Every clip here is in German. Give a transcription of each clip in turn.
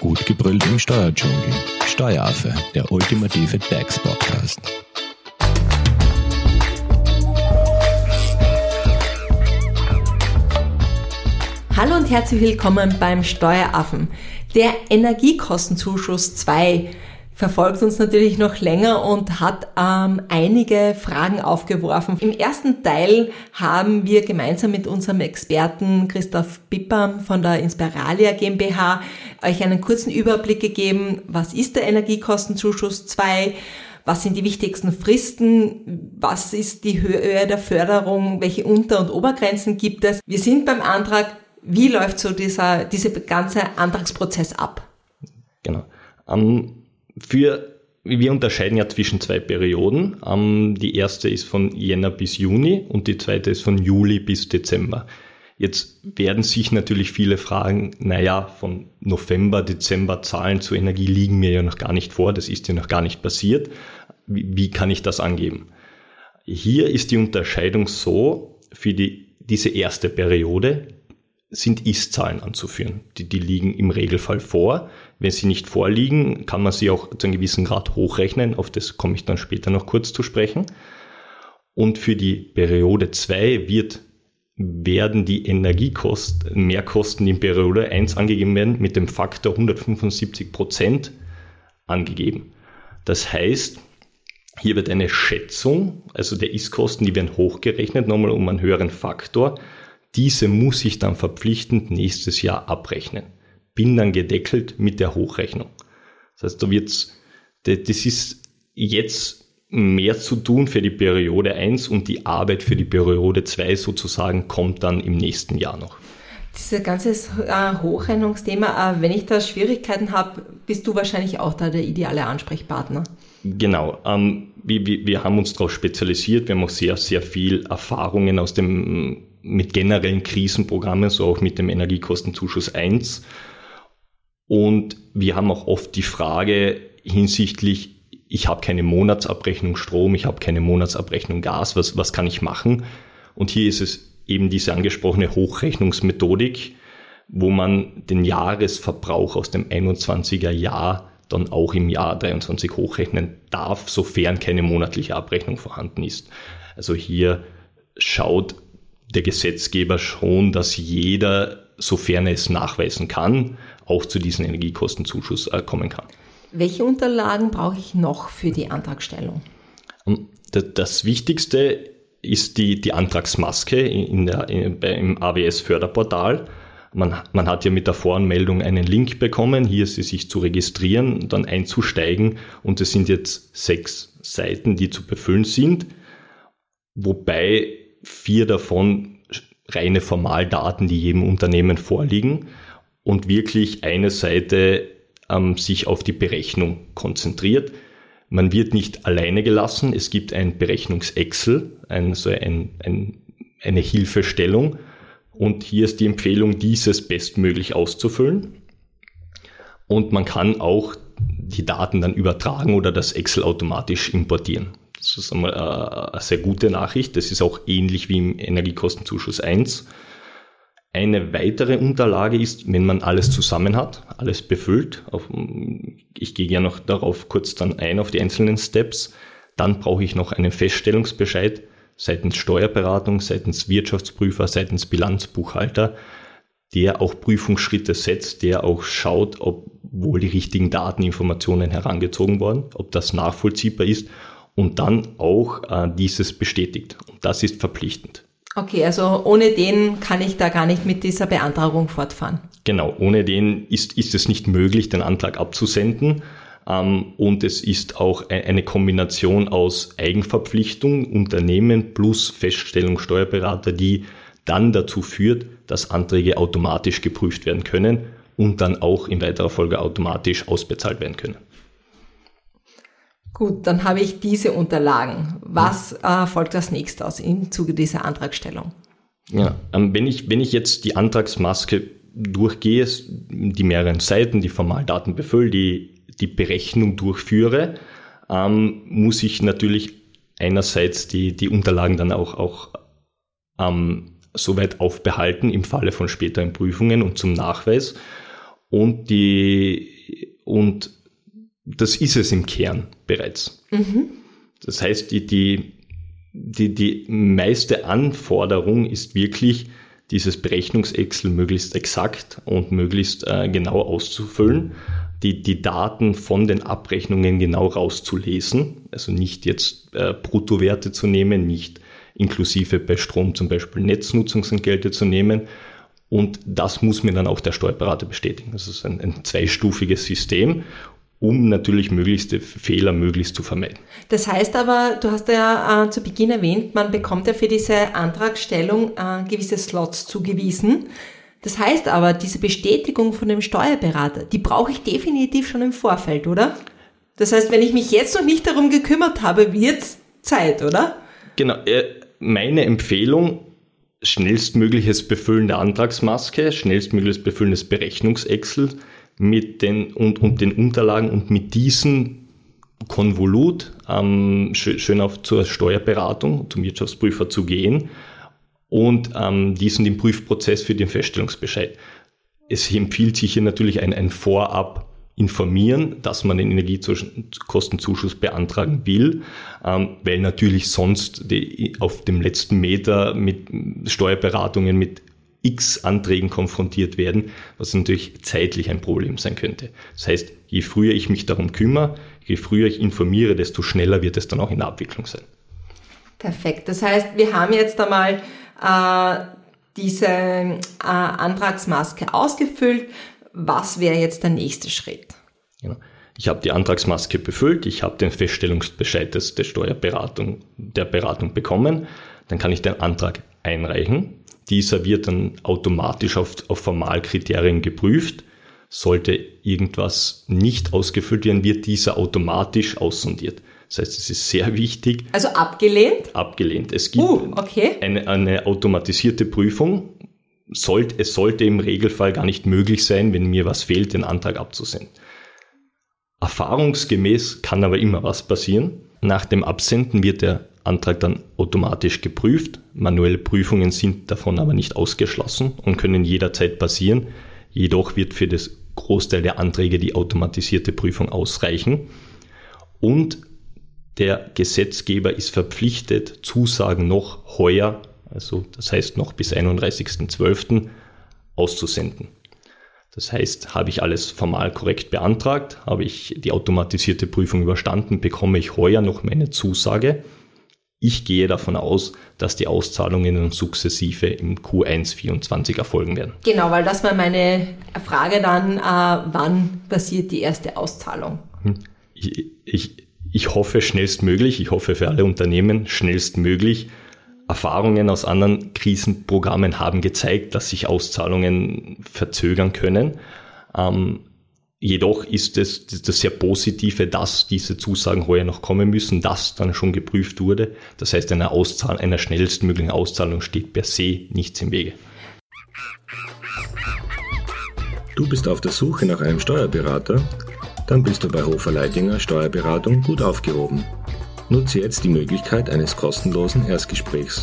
Gut gebrüllt im Steuerdschungel. Steueraffe, der ultimative DAX-Podcast. Hallo und herzlich willkommen beim Steueraffen. Der Energiekostenzuschuss 2 verfolgt uns natürlich noch länger und hat ähm, einige Fragen aufgeworfen. Im ersten Teil haben wir gemeinsam mit unserem Experten Christoph Pipper von der Inspiralia GmbH euch einen kurzen Überblick gegeben, was ist der Energiekostenzuschuss 2, was sind die wichtigsten Fristen, was ist die Höhe der Förderung, welche Unter- und Obergrenzen gibt es. Wir sind beim Antrag, wie läuft so dieser, dieser ganze Antragsprozess ab? Genau. Um für, wir unterscheiden ja zwischen zwei Perioden. Ähm, die erste ist von Jänner bis Juni und die zweite ist von Juli bis Dezember. Jetzt werden sich natürlich viele fragen, naja, von November, Dezember Zahlen zur Energie liegen mir ja noch gar nicht vor, das ist ja noch gar nicht passiert. Wie, kann ich das angeben? Hier ist die Unterscheidung so, für die, diese erste Periode sind Ist-Zahlen anzuführen. Die, die liegen im Regelfall vor. Wenn sie nicht vorliegen, kann man sie auch zu einem gewissen Grad hochrechnen. Auf das komme ich dann später noch kurz zu sprechen. Und für die Periode 2 wird, werden die Energiekosten, Mehrkosten in Periode 1 angegeben werden, mit dem Faktor 175 Prozent angegeben. Das heißt, hier wird eine Schätzung, also der Ist-Kosten, die werden hochgerechnet, nochmal um einen höheren Faktor. Diese muss ich dann verpflichtend nächstes Jahr abrechnen bin dann gedeckelt mit der Hochrechnung. Das heißt, da wird's, das ist jetzt mehr zu tun für die Periode 1 und die Arbeit für die Periode 2 sozusagen kommt dann im nächsten Jahr noch. Dieses ganze äh, Hochrechnungsthema, äh, wenn ich da Schwierigkeiten habe, bist du wahrscheinlich auch da der ideale Ansprechpartner. Genau. Ähm, wir, wir, wir haben uns darauf spezialisiert. Wir haben auch sehr, sehr viel Erfahrungen aus dem, mit generellen Krisenprogrammen, so auch mit dem Energiekostenzuschuss 1 und wir haben auch oft die Frage hinsichtlich, ich habe keine Monatsabrechnung Strom, ich habe keine Monatsabrechnung Gas, was, was kann ich machen? Und hier ist es eben diese angesprochene Hochrechnungsmethodik, wo man den Jahresverbrauch aus dem 21er Jahr dann auch im Jahr 23 hochrechnen darf, sofern keine monatliche Abrechnung vorhanden ist. Also hier schaut der Gesetzgeber schon, dass jeder, sofern er es nachweisen kann, auch zu diesem Energiekostenzuschuss äh, kommen kann. Welche Unterlagen brauche ich noch für die Antragstellung? Ähm, das Wichtigste ist die, die Antragsmaske in der, in, im AWS-Förderportal. Man, man hat ja mit der Voranmeldung einen Link bekommen, hier ist sie sich zu registrieren, dann einzusteigen und es sind jetzt sechs Seiten, die zu befüllen sind, wobei vier davon reine Formaldaten, die jedem Unternehmen vorliegen und wirklich eine Seite ähm, sich auf die Berechnung konzentriert. Man wird nicht alleine gelassen. Es gibt ein Berechnungs-Excel, ein, so ein, ein, eine Hilfestellung. Und hier ist die Empfehlung, dieses bestmöglich auszufüllen. Und man kann auch die Daten dann übertragen oder das Excel automatisch importieren. Das ist einmal äh, eine sehr gute Nachricht. Das ist auch ähnlich wie im Energiekostenzuschuss 1. Eine weitere Unterlage ist, wenn man alles zusammen hat, alles befüllt. Ich gehe ja noch darauf kurz dann ein auf die einzelnen Steps. Dann brauche ich noch einen Feststellungsbescheid seitens Steuerberatung, seitens Wirtschaftsprüfer, seitens Bilanzbuchhalter, der auch Prüfungsschritte setzt, der auch schaut, ob wohl die richtigen Dateninformationen herangezogen worden, ob das nachvollziehbar ist und dann auch äh, dieses bestätigt. Und das ist verpflichtend. Okay, also ohne den kann ich da gar nicht mit dieser Beantragung fortfahren. Genau, ohne den ist, ist es nicht möglich, den Antrag abzusenden. Ähm, und es ist auch e-, eine Kombination aus Eigenverpflichtung, Unternehmen plus Feststellung Steuerberater, die dann dazu führt, dass Anträge automatisch geprüft werden können und dann auch in weiterer Folge automatisch ausbezahlt werden können. Gut, dann habe ich diese Unterlagen. Was äh, folgt als nächstes im Zuge dieser Antragstellung? Ja, ähm, wenn, ich, wenn ich jetzt die Antragsmaske durchgehe, die mehreren Seiten, die Formaldaten befülle, die, die Berechnung durchführe, ähm, muss ich natürlich einerseits die, die Unterlagen dann auch, auch ähm, soweit aufbehalten im Falle von späteren Prüfungen und zum Nachweis. und die, und das ist es im Kern bereits. Mhm. Das heißt, die, die, die, die meiste Anforderung ist wirklich, dieses Berechnungsexcel möglichst exakt und möglichst äh, genau auszufüllen, die, die Daten von den Abrechnungen genau rauszulesen, also nicht jetzt äh, Bruttowerte zu nehmen, nicht inklusive bei Strom zum Beispiel Netznutzungsentgelte zu nehmen. Und das muss mir dann auch der Steuerberater bestätigen. Das ist ein, ein zweistufiges System um natürlich möglichste Fehler möglichst zu vermeiden. Das heißt aber, du hast ja äh, zu Beginn erwähnt, man bekommt ja für diese Antragstellung äh, gewisse Slots zugewiesen. Das heißt aber, diese Bestätigung von dem Steuerberater, die brauche ich definitiv schon im Vorfeld, oder? Das heißt, wenn ich mich jetzt noch nicht darum gekümmert habe, wird's Zeit, oder? Genau. Äh, meine Empfehlung, schnellstmögliches Befüllen der Antragsmaske, schnellstmögliches Befüllen des Berechnungsexcel, mit den, und, und den Unterlagen und mit diesem Konvolut ähm, schön, schön auf zur Steuerberatung, zum Wirtschaftsprüfer zu gehen und ähm, diesen den Prüfprozess für den Feststellungsbescheid. Es empfiehlt sich hier natürlich ein, ein Vorab informieren, dass man den Energiekostenzuschuss beantragen will, ähm, weil natürlich sonst die, auf dem letzten Meter mit Steuerberatungen, mit x Anträgen konfrontiert werden, was natürlich zeitlich ein Problem sein könnte. Das heißt, je früher ich mich darum kümmere, je früher ich informiere, desto schneller wird es dann auch in der Abwicklung sein. Perfekt. Das heißt, wir haben jetzt einmal äh, diese äh, Antragsmaske ausgefüllt. Was wäre jetzt der nächste Schritt? Genau. Ich habe die Antragsmaske befüllt, ich habe den Feststellungsbescheid des, der Steuerberatung, der Beratung bekommen, dann kann ich den Antrag einreichen. Dieser wird dann automatisch auf, auf Formalkriterien geprüft. Sollte irgendwas nicht ausgefüllt werden, wird dieser automatisch aussondiert. Das heißt, es ist sehr wichtig. Also abgelehnt? Abgelehnt. Es gibt uh, okay. eine, eine automatisierte Prüfung. Sollte, es sollte im Regelfall gar nicht möglich sein, wenn mir was fehlt, den Antrag abzusenden. Erfahrungsgemäß kann aber immer was passieren. Nach dem Absenden wird der Antrag dann automatisch geprüft. Manuelle Prüfungen sind davon aber nicht ausgeschlossen und können jederzeit passieren. Jedoch wird für das Großteil der Anträge die automatisierte Prüfung ausreichen. Und der Gesetzgeber ist verpflichtet, Zusagen noch heuer, also das heißt noch bis 31.12. auszusenden. Das heißt, habe ich alles formal korrekt beantragt, habe ich die automatisierte Prüfung überstanden, bekomme ich heuer noch meine Zusage ich gehe davon aus, dass die Auszahlungen sukzessive im Q1 24 erfolgen werden. Genau, weil das war meine Frage dann, äh, wann passiert die erste Auszahlung? Hm. Ich, ich, ich hoffe schnellstmöglich, ich hoffe für alle Unternehmen schnellstmöglich. Erfahrungen aus anderen Krisenprogrammen haben gezeigt, dass sich Auszahlungen verzögern können. Ähm, Jedoch ist es das sehr Positive, dass diese Zusagen heuer noch kommen müssen, dass dann schon geprüft wurde. Das heißt, einer, Auszahl einer schnellstmöglichen Auszahlung steht per se nichts im Wege. Du bist auf der Suche nach einem Steuerberater? Dann bist du bei Hofer Leidinger Steuerberatung gut aufgehoben. Nutze jetzt die Möglichkeit eines kostenlosen Erstgesprächs.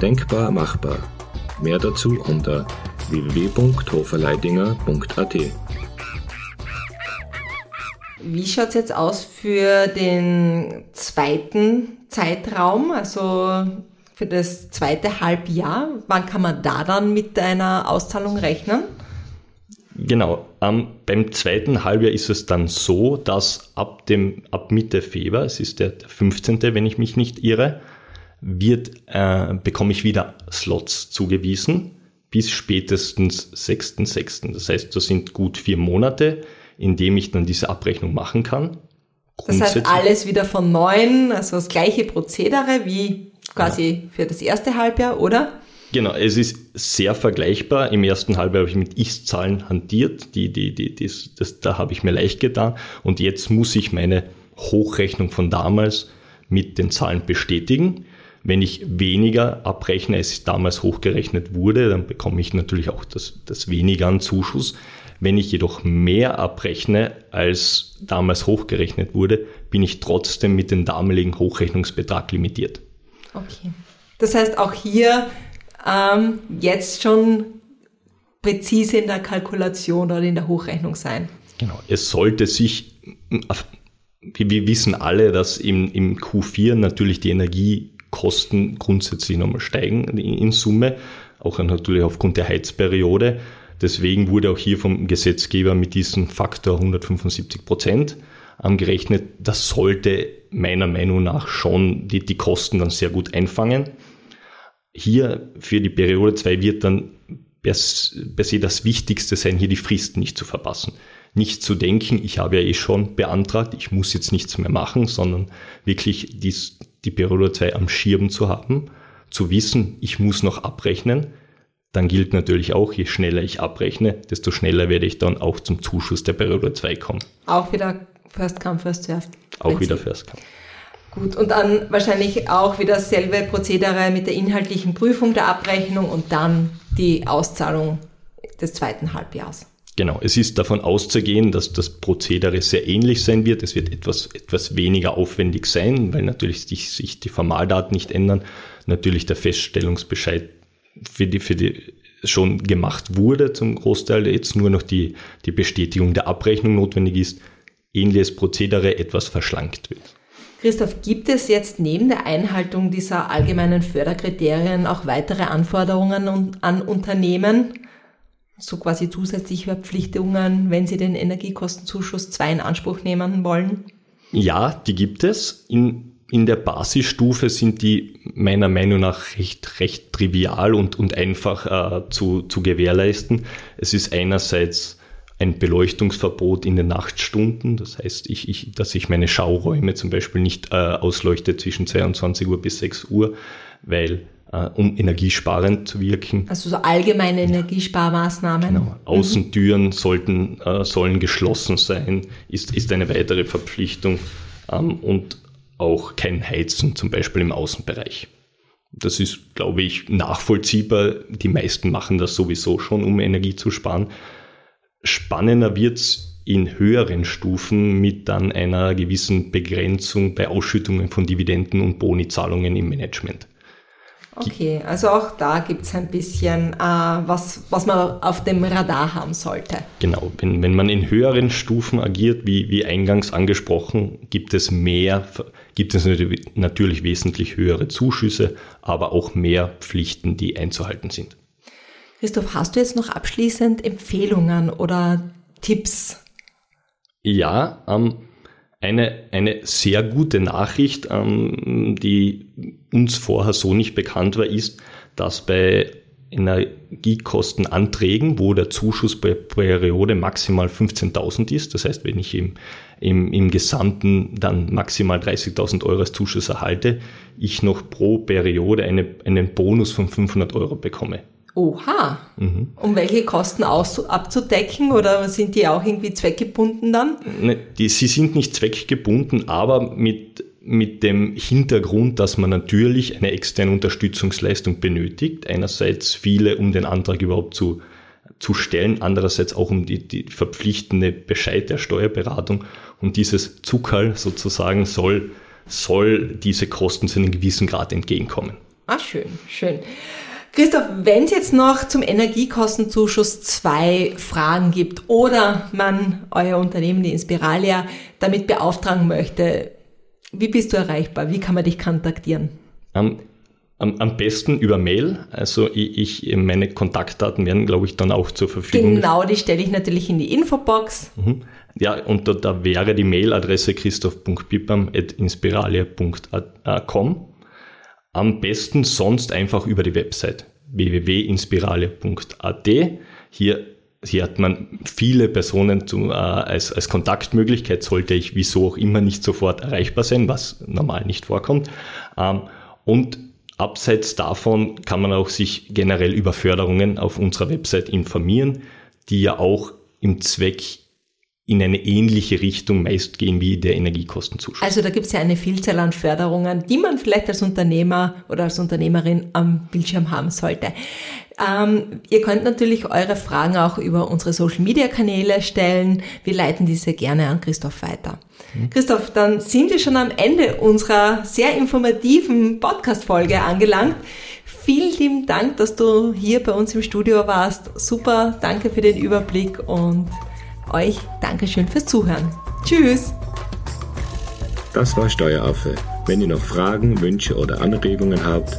Denkbar machbar. Mehr dazu unter www.hoferleidinger.at. Wie schaut es jetzt aus für den zweiten Zeitraum, also für das zweite Halbjahr? Wann kann man da dann mit einer Auszahlung rechnen? Genau, ähm, beim zweiten Halbjahr ist es dann so, dass ab, dem, ab Mitte Februar, es ist der 15., wenn ich mich nicht irre, wird, äh, bekomme ich wieder Slots zugewiesen bis spätestens 6.6. Das heißt, das sind gut vier Monate in dem ich dann diese Abrechnung machen kann. Das heißt, alles wieder von neuem, also das gleiche Prozedere wie quasi ja. für das erste Halbjahr, oder? Genau, es ist sehr vergleichbar. Im ersten Halbjahr habe ich mit Ist-Zahlen hantiert, die, die, die, das, das, da habe ich mir leicht getan. Und jetzt muss ich meine Hochrechnung von damals mit den Zahlen bestätigen. Wenn ich weniger abrechne, als damals hochgerechnet wurde, dann bekomme ich natürlich auch das, das weniger an Zuschuss. Wenn ich jedoch mehr abrechne, als damals hochgerechnet wurde, bin ich trotzdem mit dem damaligen Hochrechnungsbetrag limitiert. Okay. Das heißt auch hier ähm, jetzt schon präzise in der Kalkulation oder in der Hochrechnung sein. Genau, es sollte sich, wir wissen alle, dass im, im Q4 natürlich die Energiekosten grundsätzlich nochmal steigen in Summe, auch natürlich aufgrund der Heizperiode. Deswegen wurde auch hier vom Gesetzgeber mit diesem Faktor 175 Prozent gerechnet. Das sollte meiner Meinung nach schon die, die Kosten dann sehr gut einfangen. Hier für die Periode 2 wird dann per, per se das Wichtigste sein, hier die Fristen nicht zu verpassen. Nicht zu denken, ich habe ja eh schon beantragt, ich muss jetzt nichts mehr machen, sondern wirklich dies, die Periode 2 am Schirm zu haben, zu wissen, ich muss noch abrechnen. Dann gilt natürlich auch, je schneller ich abrechne, desto schneller werde ich dann auch zum Zuschuss der Periode 2 kommen. Auch wieder First come, first served. Auch wieder first come. Gut, und dann wahrscheinlich auch wieder dasselbe Prozedere mit der inhaltlichen Prüfung der Abrechnung und dann die Auszahlung des zweiten Halbjahres. Genau, es ist davon auszugehen, dass das Prozedere sehr ähnlich sein wird. Es wird etwas, etwas weniger aufwendig sein, weil natürlich sich die Formaldaten nicht ändern. Natürlich der Feststellungsbescheid für die, für die schon gemacht wurde zum Großteil, jetzt nur noch die, die Bestätigung der Abrechnung notwendig ist ähnliches Prozedere etwas verschlankt wird. Christoph, gibt es jetzt neben der Einhaltung dieser allgemeinen Förderkriterien auch weitere Anforderungen an Unternehmen? So quasi zusätzliche Verpflichtungen, wenn sie den Energiekostenzuschuss 2 in Anspruch nehmen wollen? Ja, die gibt es. In, in der Basisstufe sind die meiner Meinung nach recht, recht trivial und, und einfach äh, zu, zu gewährleisten. Es ist einerseits ein Beleuchtungsverbot in den Nachtstunden. Das heißt, ich, ich, dass ich meine Schauräume zum Beispiel nicht äh, ausleuchte zwischen 22 Uhr bis 6 Uhr, weil äh, um energiesparend zu wirken. Also so allgemeine Energiesparmaßnahmen. Genau. Außentüren mhm. sollten, äh, sollen geschlossen sein, ist, ist eine weitere Verpflichtung ähm, und auch kein Heizen, zum Beispiel im Außenbereich. Das ist, glaube ich, nachvollziehbar. Die meisten machen das sowieso schon, um Energie zu sparen. Spannender wird's in höheren Stufen mit dann einer gewissen Begrenzung bei Ausschüttungen von Dividenden und Bonizahlungen im Management. Okay, also auch da gibt es ein bisschen, äh, was, was man auf dem Radar haben sollte. Genau, wenn, wenn man in höheren Stufen agiert, wie, wie eingangs angesprochen, gibt es mehr, gibt es natürlich wesentlich höhere Zuschüsse, aber auch mehr Pflichten, die einzuhalten sind. Christoph, hast du jetzt noch abschließend Empfehlungen oder Tipps? Ja, ähm, eine, eine sehr gute Nachricht, ähm, die uns vorher so nicht bekannt war, ist, dass bei Energiekostenanträgen, wo der Zuschuss bei Periode maximal 15.000 ist, das heißt, wenn ich im, im, im Gesamten dann maximal 30.000 Euro als Zuschuss erhalte, ich noch pro Periode eine, einen Bonus von 500 Euro bekomme. Oha. Mhm. Um welche Kosten aus, abzudecken oder sind die auch irgendwie zweckgebunden dann? Ne, die, sie sind nicht zweckgebunden, aber mit, mit dem Hintergrund, dass man natürlich eine externe Unterstützungsleistung benötigt. Einerseits viele, um den Antrag überhaupt zu, zu stellen, andererseits auch um die, die verpflichtende Bescheid der Steuerberatung. Und dieses Zuckerl sozusagen soll, soll diese Kosten zu einem gewissen Grad entgegenkommen. Ah, schön, schön. Christoph, wenn es jetzt noch zum Energiekostenzuschuss zwei Fragen gibt oder man euer Unternehmen, die Inspiralia, damit beauftragen möchte, wie bist du erreichbar? Wie kann man dich kontaktieren? Um, am, am, besten über Mail. Also ich, ich, meine Kontaktdaten werden, glaube ich, dann auch zur Verfügung. Genau, die stelle ich natürlich in die Infobox. Mhm. Ja, und da, da wäre die Mailadresse christoph.pippam.inspiralia.com. Am besten sonst einfach über die Website www.inspirale.at. Hier, hier hat man viele Personen zu, äh, als, als Kontaktmöglichkeit, sollte ich wieso auch immer nicht sofort erreichbar sein, was normal nicht vorkommt. Ähm, und abseits davon kann man auch sich generell über Förderungen auf unserer Website informieren, die ja auch im Zweck in eine ähnliche Richtung meist gehen wie der Energiekostenzuschuss. Also da gibt es ja eine Vielzahl an Förderungen, die man vielleicht als Unternehmer oder als Unternehmerin am Bildschirm haben sollte. Ähm, ihr könnt natürlich eure Fragen auch über unsere Social-Media-Kanäle stellen. Wir leiten diese gerne an Christoph weiter. Mhm. Christoph, dann sind wir schon am Ende unserer sehr informativen Podcast-Folge angelangt. vielen lieben Dank, dass du hier bei uns im Studio warst. Super, danke für den Überblick und euch Dankeschön fürs Zuhören. Tschüss! Das war Steueraffe. Wenn ihr noch Fragen, Wünsche oder Anregungen habt,